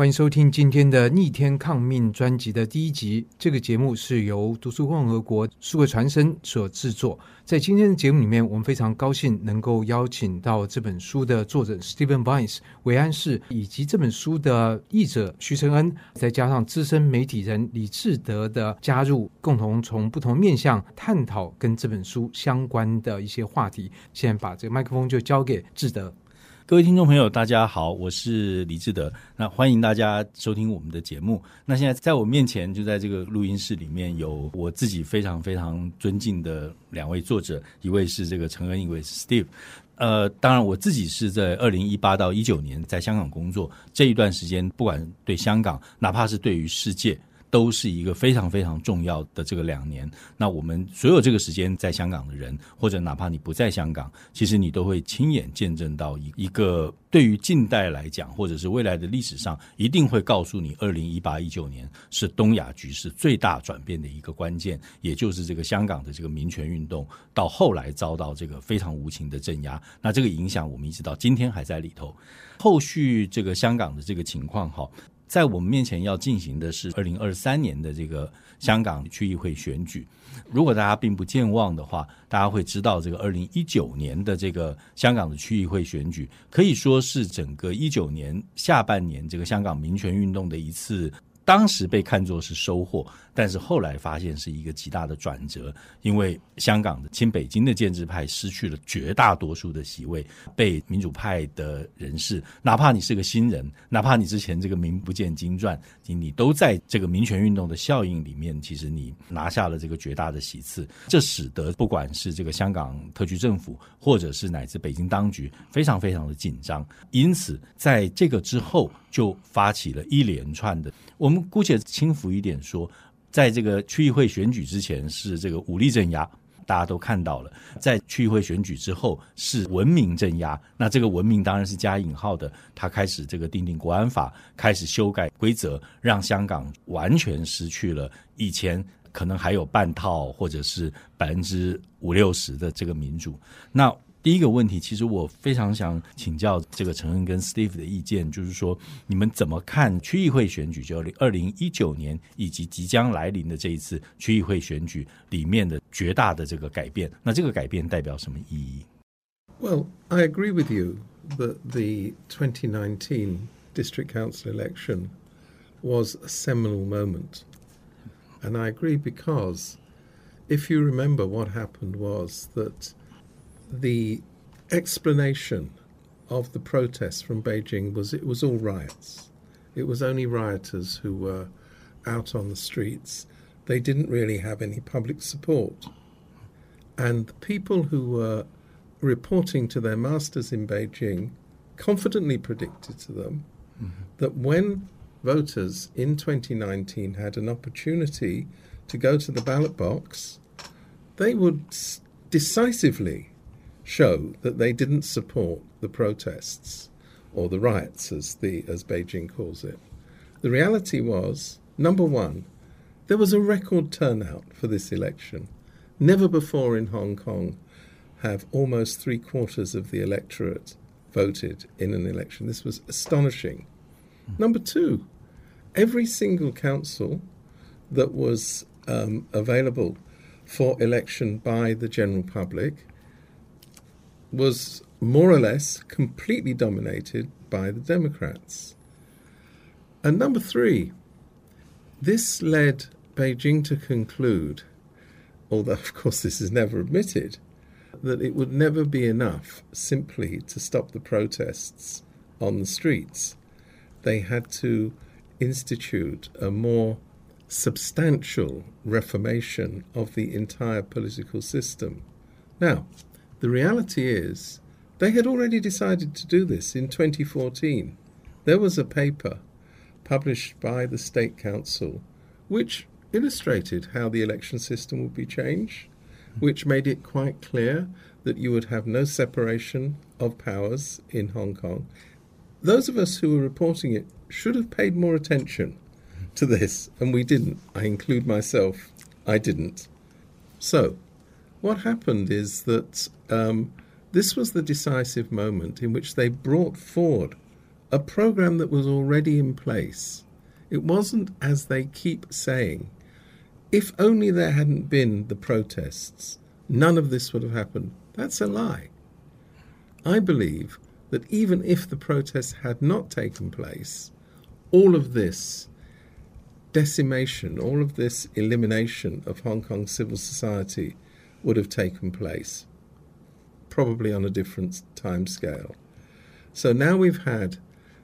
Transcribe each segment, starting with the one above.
欢迎收听今天的《逆天抗命》专辑的第一集。这个节目是由读书共和国数位传声所制作。在今天的节目里面，我们非常高兴能够邀请到这本书的作者 Stephen Vines 韦安士，以及这本书的译者徐承恩，再加上资深媒体人李志德的加入，共同从不同面向探讨跟这本书相关的一些话题。现在把这个麦克风就交给志德。各位听众朋友，大家好，我是李志德。那欢迎大家收听我们的节目。那现在在我面前，就在这个录音室里面有我自己非常非常尊敬的两位作者，一位是这个陈恩，一位是 Steve。呃，当然我自己是在二零一八到一九年在香港工作，这一段时间，不管对香港，哪怕是对于世界。都是一个非常非常重要的这个两年。那我们所有这个时间在香港的人，或者哪怕你不在香港，其实你都会亲眼见证到一一个对于近代来讲，或者是未来的历史上，一定会告诉你，二零一八一九年是东亚局势最大转变的一个关键，也就是这个香港的这个民权运动到后来遭到这个非常无情的镇压。那这个影响我们一直到今天还在里头。后续这个香港的这个情况，哈。在我们面前要进行的是二零二三年的这个香港区议会选举。如果大家并不健忘的话，大家会知道，这个二零一九年的这个香港的区议会选举，可以说是整个一九年下半年这个香港民权运动的一次。当时被看作是收获，但是后来发现是一个极大的转折，因为香港的亲北京的建制派失去了绝大多数的席位，被民主派的人士，哪怕你是个新人，哪怕你之前这个名不见经传，你你都在这个民权运动的效应里面，其实你拿下了这个绝大的席次，这使得不管是这个香港特区政府，或者是乃至北京当局，非常非常的紧张，因此在这个之后就发起了一连串的我们。姑且轻浮一点说，在这个区议会选举之前是这个武力镇压，大家都看到了；在区议会选举之后是文明镇压。那这个文明当然是加引号的，他开始这个订定国安法，开始修改规则，让香港完全失去了以前可能还有半套或者是百分之五六十的这个民主。那第一个问题，其实我非常想请教这个承恩跟 Steve 的意见，就是说你们怎么看区议会选举，就二零一九年以及即将来临的这一次区议会选举里面的绝大的这个改变？那这个改变代表什么意义？Well, I agree with you that the 2019 district council election was a seminal moment, and I agree because if you remember what happened was that the explanation of the protests from Beijing was it was all riots. It was only rioters who were out on the streets. They didn't really have any public support. And the people who were reporting to their masters in Beijing confidently predicted to them mm-hmm. that when voters in 2019 had an opportunity to go to the ballot box, they would decisively show that they didn't support the protests or the riots, as the as Beijing calls it. The reality was, number one, there was a record turnout for this election. Never before in Hong Kong have almost three quarters of the electorate voted in an election. This was astonishing. Number two, every single council that was um, available for election by the general public was more or less completely dominated by the Democrats. And number three, this led Beijing to conclude, although of course this is never admitted, that it would never be enough simply to stop the protests on the streets. They had to institute a more substantial reformation of the entire political system. Now, the reality is, they had already decided to do this in 2014. There was a paper published by the State Council which illustrated how the election system would be changed, which made it quite clear that you would have no separation of powers in Hong Kong. Those of us who were reporting it should have paid more attention to this, and we didn't. I include myself, I didn't. So, what happened is that um, this was the decisive moment in which they brought forward a program that was already in place. It wasn't, as they keep saying, if only there hadn't been the protests, none of this would have happened. That's a lie. I believe that even if the protests had not taken place, all of this decimation, all of this elimination of Hong Kong civil society would have taken place, probably on a different time scale. So now we've had,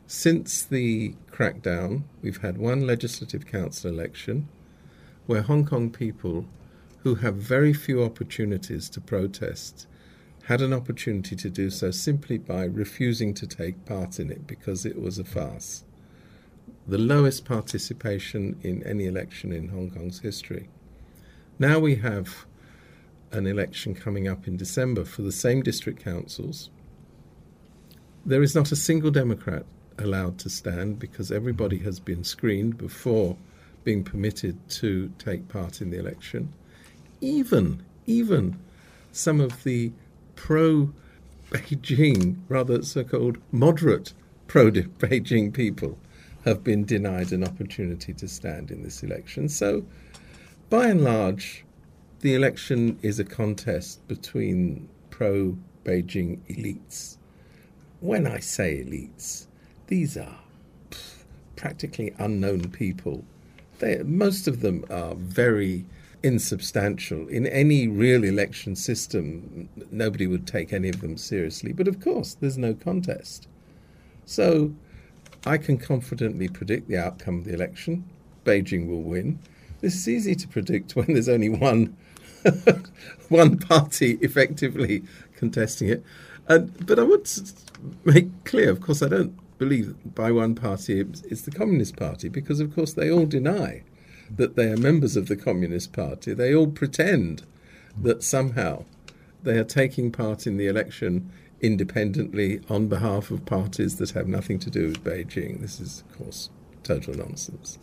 since the crackdown, we've had one legislative council election where Hong Kong people who have very few opportunities to protest had an opportunity to do so simply by refusing to take part in it because it was a farce. The lowest participation in any election in Hong Kong's history. Now we have an election coming up in December for the same district councils. There is not a single Democrat allowed to stand because everybody has been screened before being permitted to take part in the election. Even, even some of the pro Beijing, rather so called moderate pro Beijing people have been denied an opportunity to stand in this election. So, by and large, the election is a contest between pro Beijing elites. When I say elites, these are practically unknown people. They, most of them are very insubstantial. In any real election system, nobody would take any of them seriously. But of course, there's no contest. So I can confidently predict the outcome of the election. Beijing will win. This is easy to predict when there's only one one party effectively contesting it. And, but I would make clear, of course, I don't believe by one party it's the Communist Party because, of course, they all deny that they are members of the Communist Party. They all pretend that somehow they are taking part in the election independently on behalf of parties that have nothing to do with Beijing. This is, of course, total nonsense.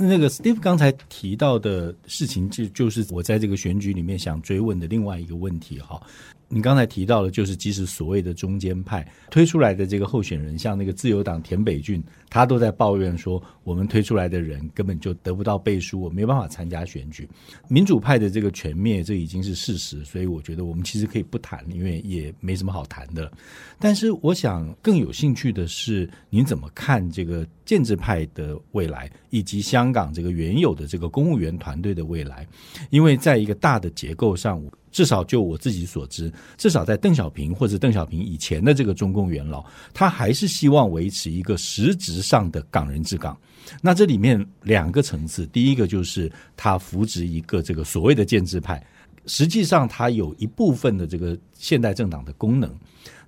那个 Steve 刚才提到的事情，就就是我在这个选举里面想追问的另外一个问题哈。你刚才提到的，就是即使所谓的中间派推出来的这个候选人，像那个自由党田北俊，他都在抱怨说，我们推出来的人根本就得不到背书，我没办法参加选举。民主派的这个全灭，这已经是事实，所以我觉得我们其实可以不谈，因为也没什么好谈的。但是我想更有兴趣的是，您怎么看这个建制派的未来，以及香港这个原有的这个公务员团队的未来？因为在一个大的结构上。至少就我自己所知，至少在邓小平或者邓小平以前的这个中共元老，他还是希望维持一个实质上的港人治港。那这里面两个层次，第一个就是他扶植一个这个所谓的建制派，实际上他有一部分的这个现代政党的功能。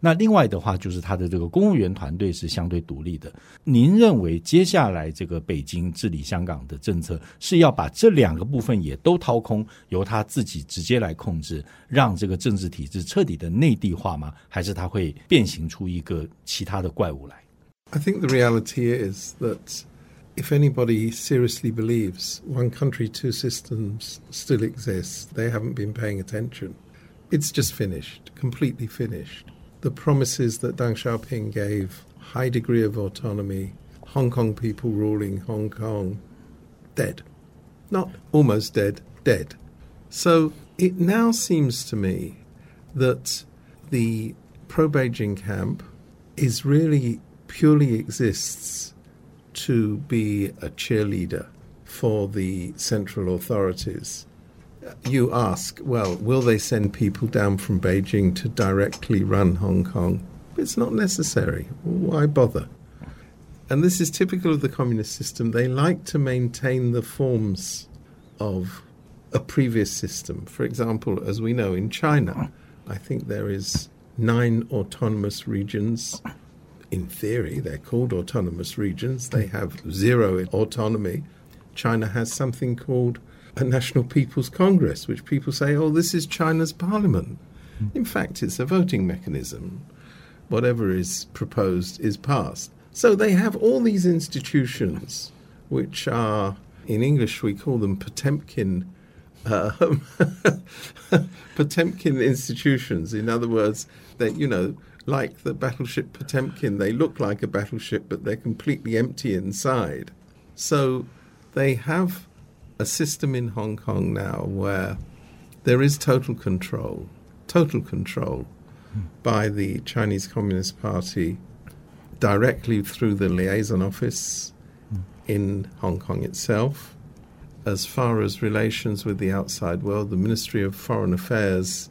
那另外的话，就是他的这个公务员团队是相对独立的。您认为接下来这个北京治理香港的政策是要把这两个部分也都掏空，由他自己直接来控制，让这个政治体制彻底的内地化吗？还是他会变形出一个其他的怪物来？I think the reality is that if anybody seriously believes one country, two systems still exists, they haven't been paying attention. It's just finished, completely finished. the promises that Deng Xiaoping gave, high degree of autonomy, Hong Kong people ruling Hong Kong, dead. Not almost dead, dead. So it now seems to me that the pro Beijing camp is really purely exists to be a cheerleader for the central authorities you ask, well, will they send people down from Beijing to directly run Hong Kong? It's not necessary. Why bother? And this is typical of the communist system. They like to maintain the forms of a previous system. For example, as we know in China, I think there is nine autonomous regions. In theory, they're called autonomous regions. They have zero autonomy. China has something called a National People's Congress, which people say, oh, this is China's parliament. Mm. In fact, it's a voting mechanism. Whatever is proposed is passed. So they have all these institutions, which are, in English, we call them Potemkin. Um, Potemkin institutions. In other words, that you know, like the battleship Potemkin. They look like a battleship, but they're completely empty inside. So they have a system in Hong Kong now where there is total control, total control by the Chinese Communist Party directly through the liaison office in Hong Kong itself. As far as relations with the outside world, the Ministry of Foreign Affairs,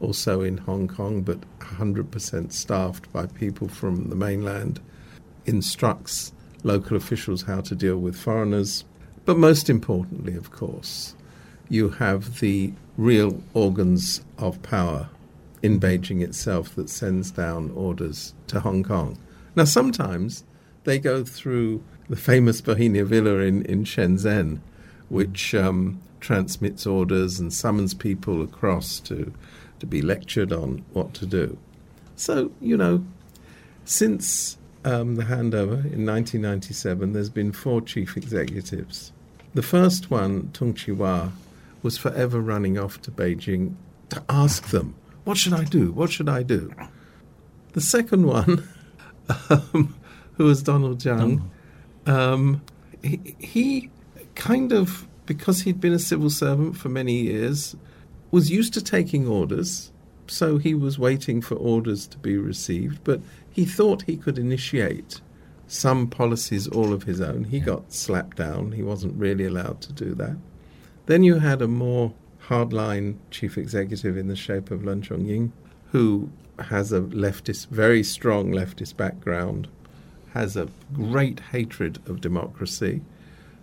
also in Hong Kong, but 100% staffed by people from the mainland, instructs local officials how to deal with foreigners. But most importantly, of course, you have the real organs of power in Beijing itself that sends down orders to Hong Kong. Now, sometimes they go through the famous Bauhinia Villa in, in Shenzhen, which um, transmits orders and summons people across to, to be lectured on what to do. So, you know, since um, the handover in 1997, there's been four chief executives. The first one, Tung Chee Hwa, was forever running off to Beijing to ask them, What should I do? What should I do? The second one, um, who was Donald Tsang, um, he, he kind of, because he'd been a civil servant for many years, was used to taking orders. So he was waiting for orders to be received, but he thought he could initiate some policies all of his own. He got slapped down. He wasn't really allowed to do that. Then you had a more hardline chief executive in the shape of Leung Chun-ying, who has a leftist, very strong leftist background, has a great hatred of democracy.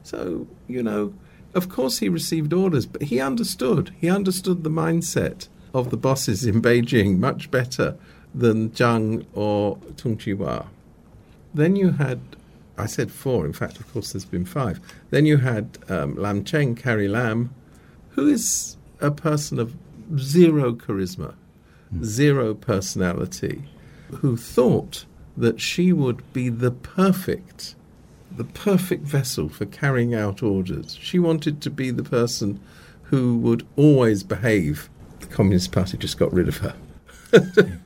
So, you know, of course he received orders, but he understood. He understood the mindset of the bosses in Beijing much better than Tsang or Tung Chee Hwa. Then you had, I said four, in fact, of course, there's been five. Then you had um, Lam Cheng, Carrie Lam, who is a person of zero charisma, mm. zero personality, who thought that she would be the perfect, the perfect vessel for carrying out orders. She wanted to be the person who would always behave. Communist Party just got rid of her.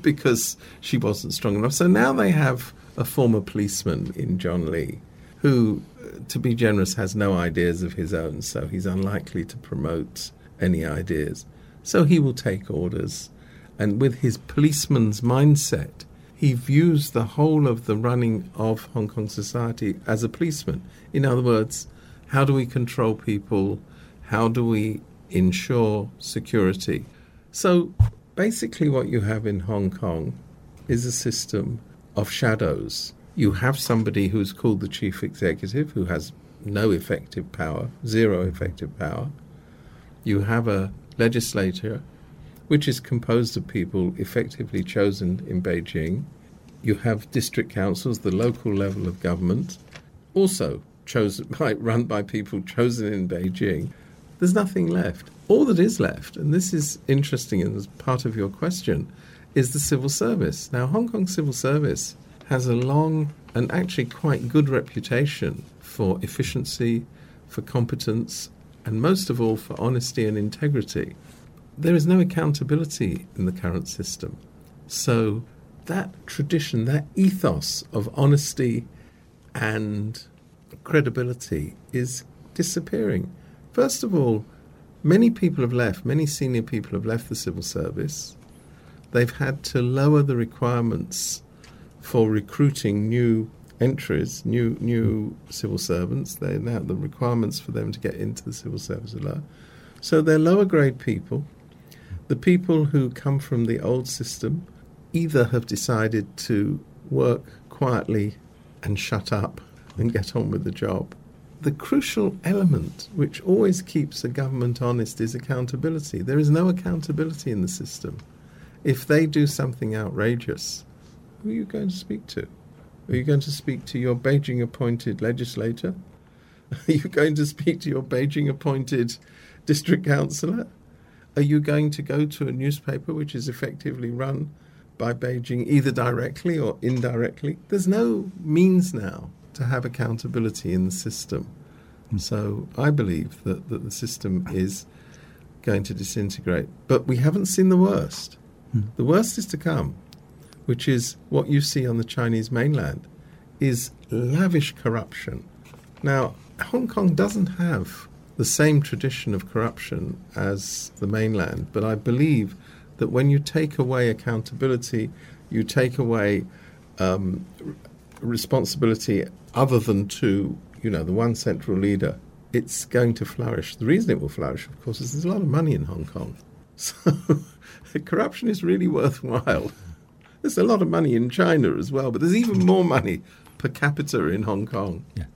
because she wasn't strong enough. So now they have a former policeman in John Lee who, uh, to be generous, has no ideas of his own, so he's unlikely to promote any ideas. So he will take orders. And with his policeman's mindset, he views the whole of the running of Hong Kong society as a policeman. In other words, how do we control people? How do we ensure security? So basically, what you have in Hong Kong is a system of shadows. You have somebody who's called the chief executive who has no effective power, zero effective power. You have a legislature which is composed of people effectively chosen in Beijing. You have district councils, the local level of government, also chosen by, run by people chosen in Beijing. There's nothing left. All that is left, and this is interesting and part of your question, is the civil service. Now, Hong Kong civil service has a long and actually quite good reputation for efficiency, for competence, and most of all for honesty and integrity. There is no accountability in the current system. So, that tradition, that ethos of honesty and credibility is disappearing. First of all, many people have left, many senior people have left the civil service. They've had to lower the requirements for recruiting new entries, new new civil servants. They now the requirements for them to get into the civil service are low. So they're lower grade people. The people who come from the old system either have decided to work quietly and shut up and get on with the job. The crucial element which always keeps a government honest is accountability. There is no accountability in the system. If they do something outrageous, who are you going to speak to? Are you going to speak to your Beijing appointed legislator? Are you going to speak to your Beijing appointed district councillor? Are you going to go to a newspaper which is effectively run by Beijing either directly or indirectly? There's no means now to have accountability in the system. So I believe that, that the system is going to disintegrate. But we haven't seen the worst. The worst is to come. which is what you see on the Chinese mainland, is lavish corruption. Now, Hong Kong doesn't have the same tradition of corruption as the mainland, but I believe that when you take away accountability, you take away um, responsibility other than to, you know, the one central leader, it's going to flourish. The reason it will flourish, of course, is there's a lot of money in Hong Kong. So corruption is really worthwhile. There's a lot of money in China as well, but there's even more money per capita in Hong Kong. Yeah.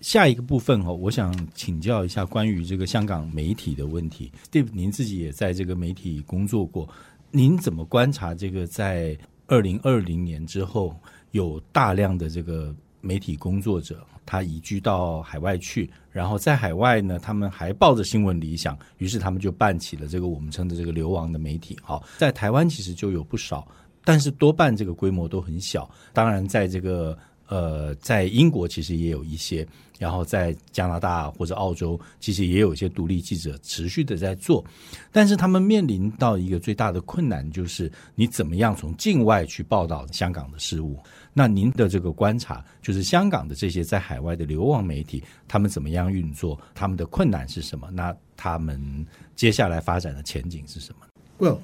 下一个部分哈，我想请教一下关于这个香港媒体的问题。Steve，您自己也在这个媒体工作过，您怎么观察这个在二零二零年之后有大量的这个 媒体工作者，他移居到海外去，然后在海外呢，他们还抱着新闻理想，于是他们就办起了这个我们称的这个流亡的媒体。好，在台湾其实就有不少，但是多半这个规模都很小。当然，在这个呃，在英国其实也有一些。然后在加拿大或者澳洲，其实也有一些独立记者持续的在做，但是他们面临到一个最大的困难，就是你怎么样从境外去报道香港的事务？那您的这个观察，就是香港的这些在海外的流亡媒体，他们怎么样运作？他们的困难是什么？那他们接下来发展的前景是什么？Well,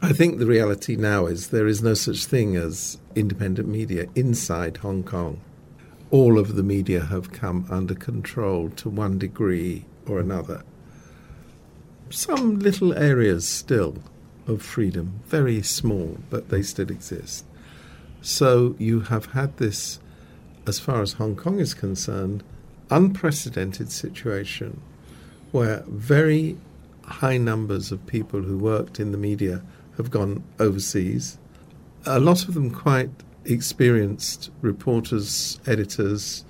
I think the reality now is there is no such thing as independent media inside Hong Kong. all of the media have come under control to one degree or another. Some little areas still of freedom, very small, but they still exist. So you have had this, as far as Hong Kong is concerned, unprecedented situation where very high numbers of people who worked in the media have gone overseas. A lot of them quite experienced reporters, editors,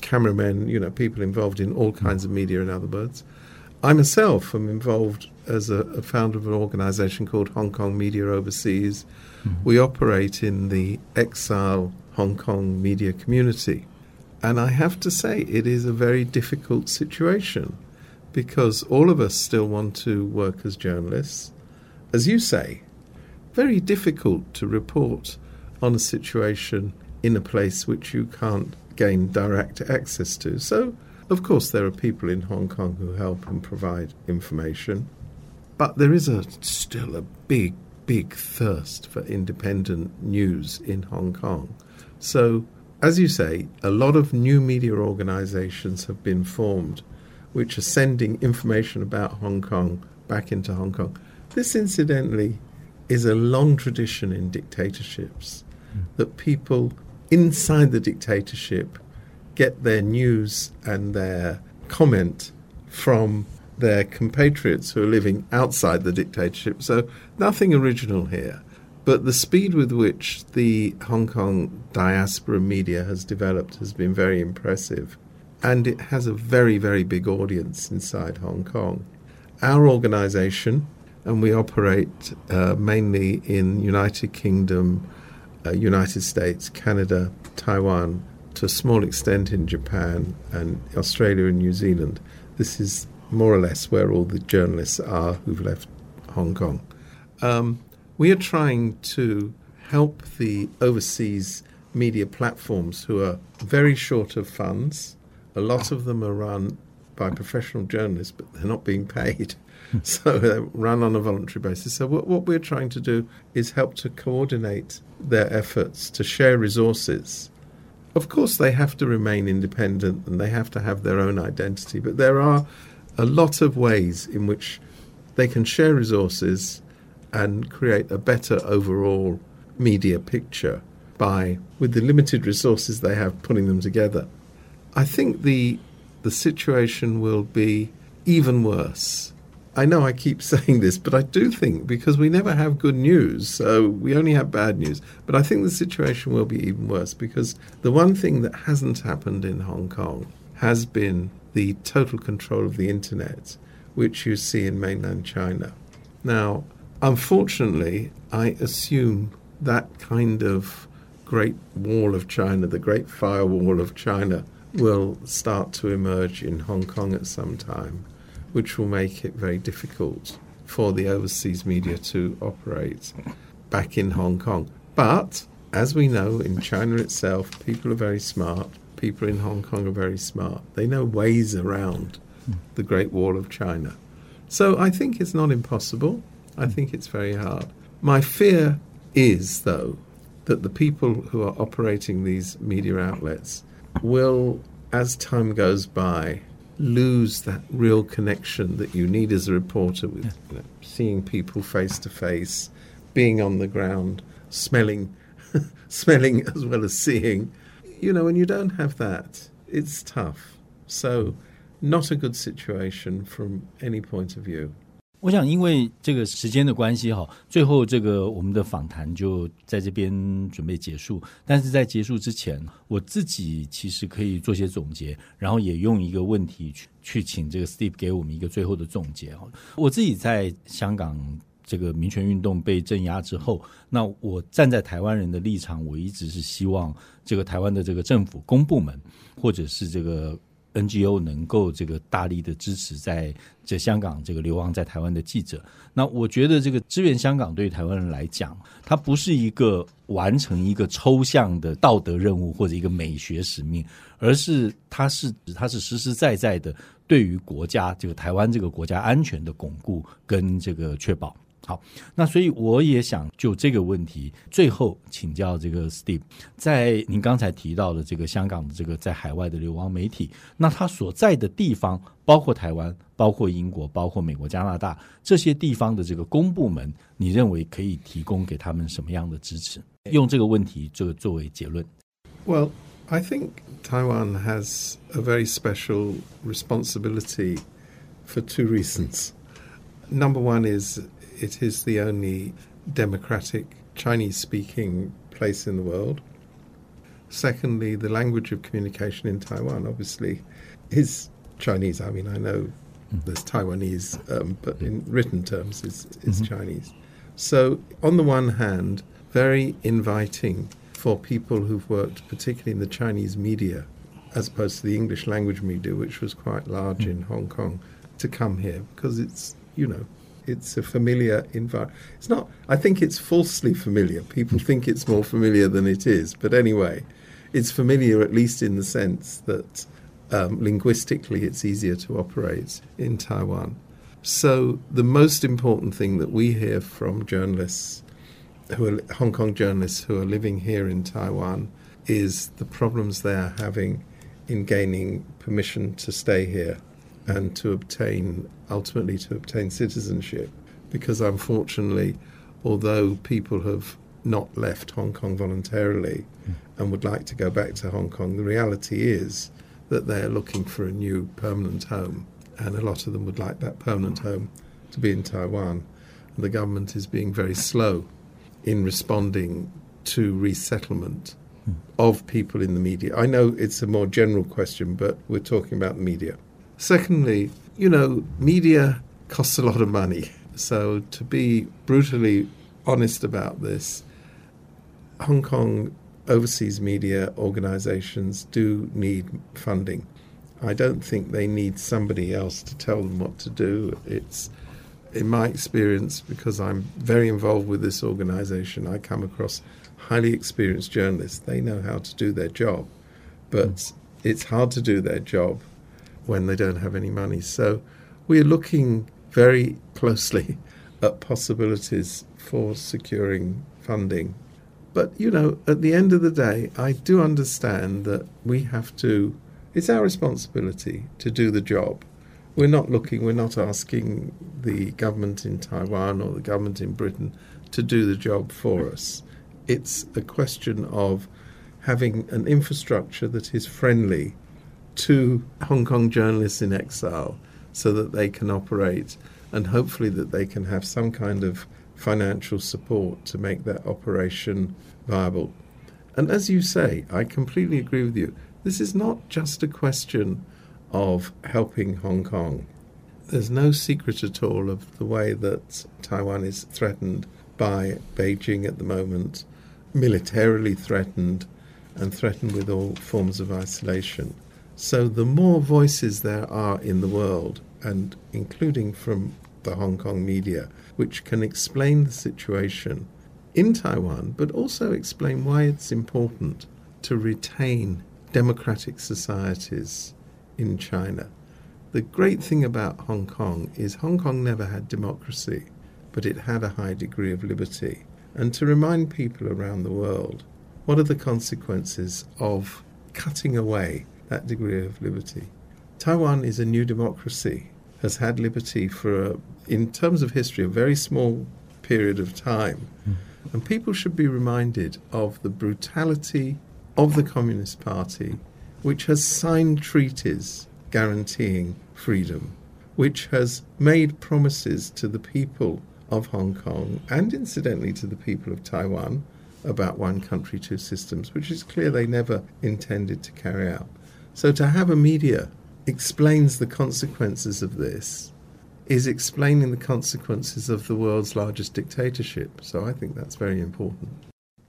cameramen, you know, people involved in all kinds of media, in other words. I myself am involved as a, a founder of an organization called Hong Kong Media Overseas. Mm-hmm. We operate in the exile Hong Kong media community. And I have to say, it is a very difficult situation because all of us still want to work as journalists. As you say, very difficult to report on a situation in a place which you can't gain direct access to. So, of course, there are people in Hong Kong who help and provide information, but there is a, still a big, big thirst for independent news in Hong Kong. So, as you say, a lot of new media organizations have been formed which are sending information about Hong Kong back into Hong Kong. This, incidentally, is a long tradition in dictatorships hmm. that people inside the dictatorship get their news and their comment from their compatriots who are living outside the dictatorship. So nothing original here. But the speed with which the Hong Kong diaspora media has developed has been very impressive. And it has a very, very big audience inside Hong Kong. Our organization, and we operate uh, mainly in United Kingdom, uh, United States, Canada, Taiwan, to a small extent in Japan and Australia and New Zealand. This is more or less where all the journalists are who've left Hong Kong. Um, we are trying to help the overseas media platforms who are very short of funds. A lot of them are run by professional journalists, but they're not being paid. so they're run on a voluntary basis. So what, what we're trying to do is help to coordinate their efforts to share resources. Of course, they have to remain independent and they have to have their own identity, but there are a lot of ways in which they can share resources and create a better overall media picture by, with the limited resources they have, putting them together. I think the the situation will be even worse I know I keep saying this, but I do think because we never have good news, so we only have bad news. But I think the situation will be even worse because the one thing that hasn't happened in Hong Kong has been the total control of the internet, which you see in mainland China. Now, unfortunately, I assume that kind of great wall of China, the great firewall of China, will start to emerge in Hong Kong at some time which will make it very difficult for the overseas media to operate back in Hong Kong. But as we know in China itself, people are very smart. People in Hong Kong are very smart. They know ways around the Great Wall of China. So I think it's not impossible. I think it's very hard. My fear is, though, that the people who are operating these media outlets will, as time goes by, lose that real connection that you need as a reporter with you know, seeing people face to face, being on the ground, smelling, smelling as well as seeing You know, when you don't have that, it's tough. So, not a good situation from any point of view. 我想，因为这个时间的关系哈，最后这个我们的访谈就在这边准备结束。但是在结束之前，我自己其实可以做些总结，然后也用一个问题去去请这个 Steve 给我们一个最后的总结哈。我自己在香港 这个民权运动被镇压之后，那我站在台湾人的立场，我一直是希望这个台湾的这个政府公部门或者是这个。NGO 能够这个大力的支持在这香港这个流亡在台湾的记者，那我觉得这个支援香港对台湾人来讲，它不是一个完成一个抽象的道德任务或者一个美学使命，而是它是它是实实在在的对于国家这个台湾这个国家安全的巩固跟这个确保。好，那所以我也想就这个问题，最后请教这个 Steve，在您刚才提到的这个香港的这个在海外的流亡媒体，那他所在的地方，包括台湾、包括英国、包括美国、加拿大这些地方的这个公部门，你认为可以提供给他们什么样的支持？用这个问题这个作为结论。Well, I think Taiwan has a very special responsibility for two reasons. Number one is it is the only democratic Chinese speaking place in the world. Secondly, the language of communication in Taiwan obviously is Chinese. I mean, I know there's Taiwanese, um, but in written terms, is, is mm-hmm. Chinese. So, on the one hand, very inviting for people who've worked, particularly in the Chinese media, as opposed to the English language media, which was quite large mm-hmm. in Hong Kong, to come here because it's, you know, it's a familiar environment. It's not. I think it's falsely familiar. People think it's more familiar than it is. But anyway, it's familiar at least in the sense that um, linguistically it's easier to operate in Taiwan. So the most important thing that we hear from journalists who are Hong Kong journalists who are living here in Taiwan is the problems they are having in gaining permission to stay here and to obtain ultimately to obtain citizenship because unfortunately although people have not left Hong Kong voluntarily and would like to go back to Hong Kong the reality is that they are looking for a new permanent home and a lot of them would like that permanent home to be in Taiwan and the government is being very slow in responding to resettlement of people in the media. I know it's a more general question but we're talking about the media. Secondly, you know, media costs a lot of money. So to be brutally honest about this, Hong Kong overseas media organizations do need funding. I don't think they need somebody else to tell them what to do. It's in my experience, because I'm very involved with this organization, I come across highly experienced journalists. They know how to do their job, but hmm. it's hard to do their job when they don't have any money. So we're looking very closely at possibilities for securing funding. But, you know, at the end of the day, I do understand that we have to, it's our responsibility to do the job. We're not looking, we're not asking the government in Taiwan or the government in Britain to do the job for us. It's a question of having an infrastructure that is friendly to Hong Kong journalists in exile so that they can operate and hopefully that they can have some kind of financial support to make that operation viable. And as you say, I completely agree with you. This is not just a question of helping Hong Kong. There's no secret at all of the way that Taiwan is threatened by Beijing at the moment, militarily threatened, and threatened with all forms of isolation. So the more voices there are in the world, and including from the Hong Kong media, which can explain the situation in Taiwan, but also explain why it's important to retain democratic societies in China. The great thing about Hong Kong is Hong Kong never had democracy, but it had a high degree of liberty. And to remind people around the world what are the consequences of cutting away that degree of liberty. Taiwan is a new democracy, has had liberty for, a, in terms of history, a very small period of time. Mm. And people should be reminded of the brutality of the Communist Party, which has signed treaties guaranteeing freedom, which has made promises to the people of Hong Kong and incidentally to the people of Taiwan about one country, two systems, which is clear they never intended to carry out. So to have a media explains the consequences of this is explaining the consequences of the world's largest dictatorship. So I think that's very important.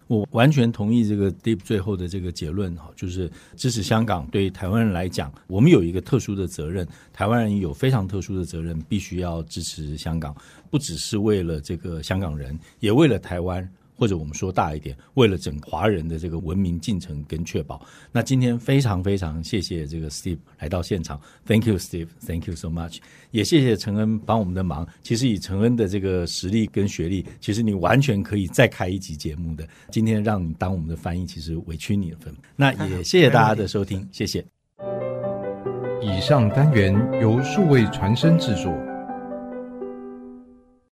我完全同意这个 Deep 最后的这个结论哈，就是支持香港对台湾人来讲，我们有一个特殊的责任，台湾人有非常特殊的责任，必须要支持香港，不只是为了这个香港人，也为了台湾。 或者我们说大一点，为了整华人的这个文明进程跟确保，那今天非常非常谢谢这个 Steve 来到现场，Thank you Steve，Thank you so much，也谢谢陈恩帮我们的忙。其实以陈恩的这个实力跟学历，其实你完全可以再开一集节目的。今天让你当我们的翻译，其实委屈你了。那也谢谢大家的收听，谢谢。以上单元由数位传声制作。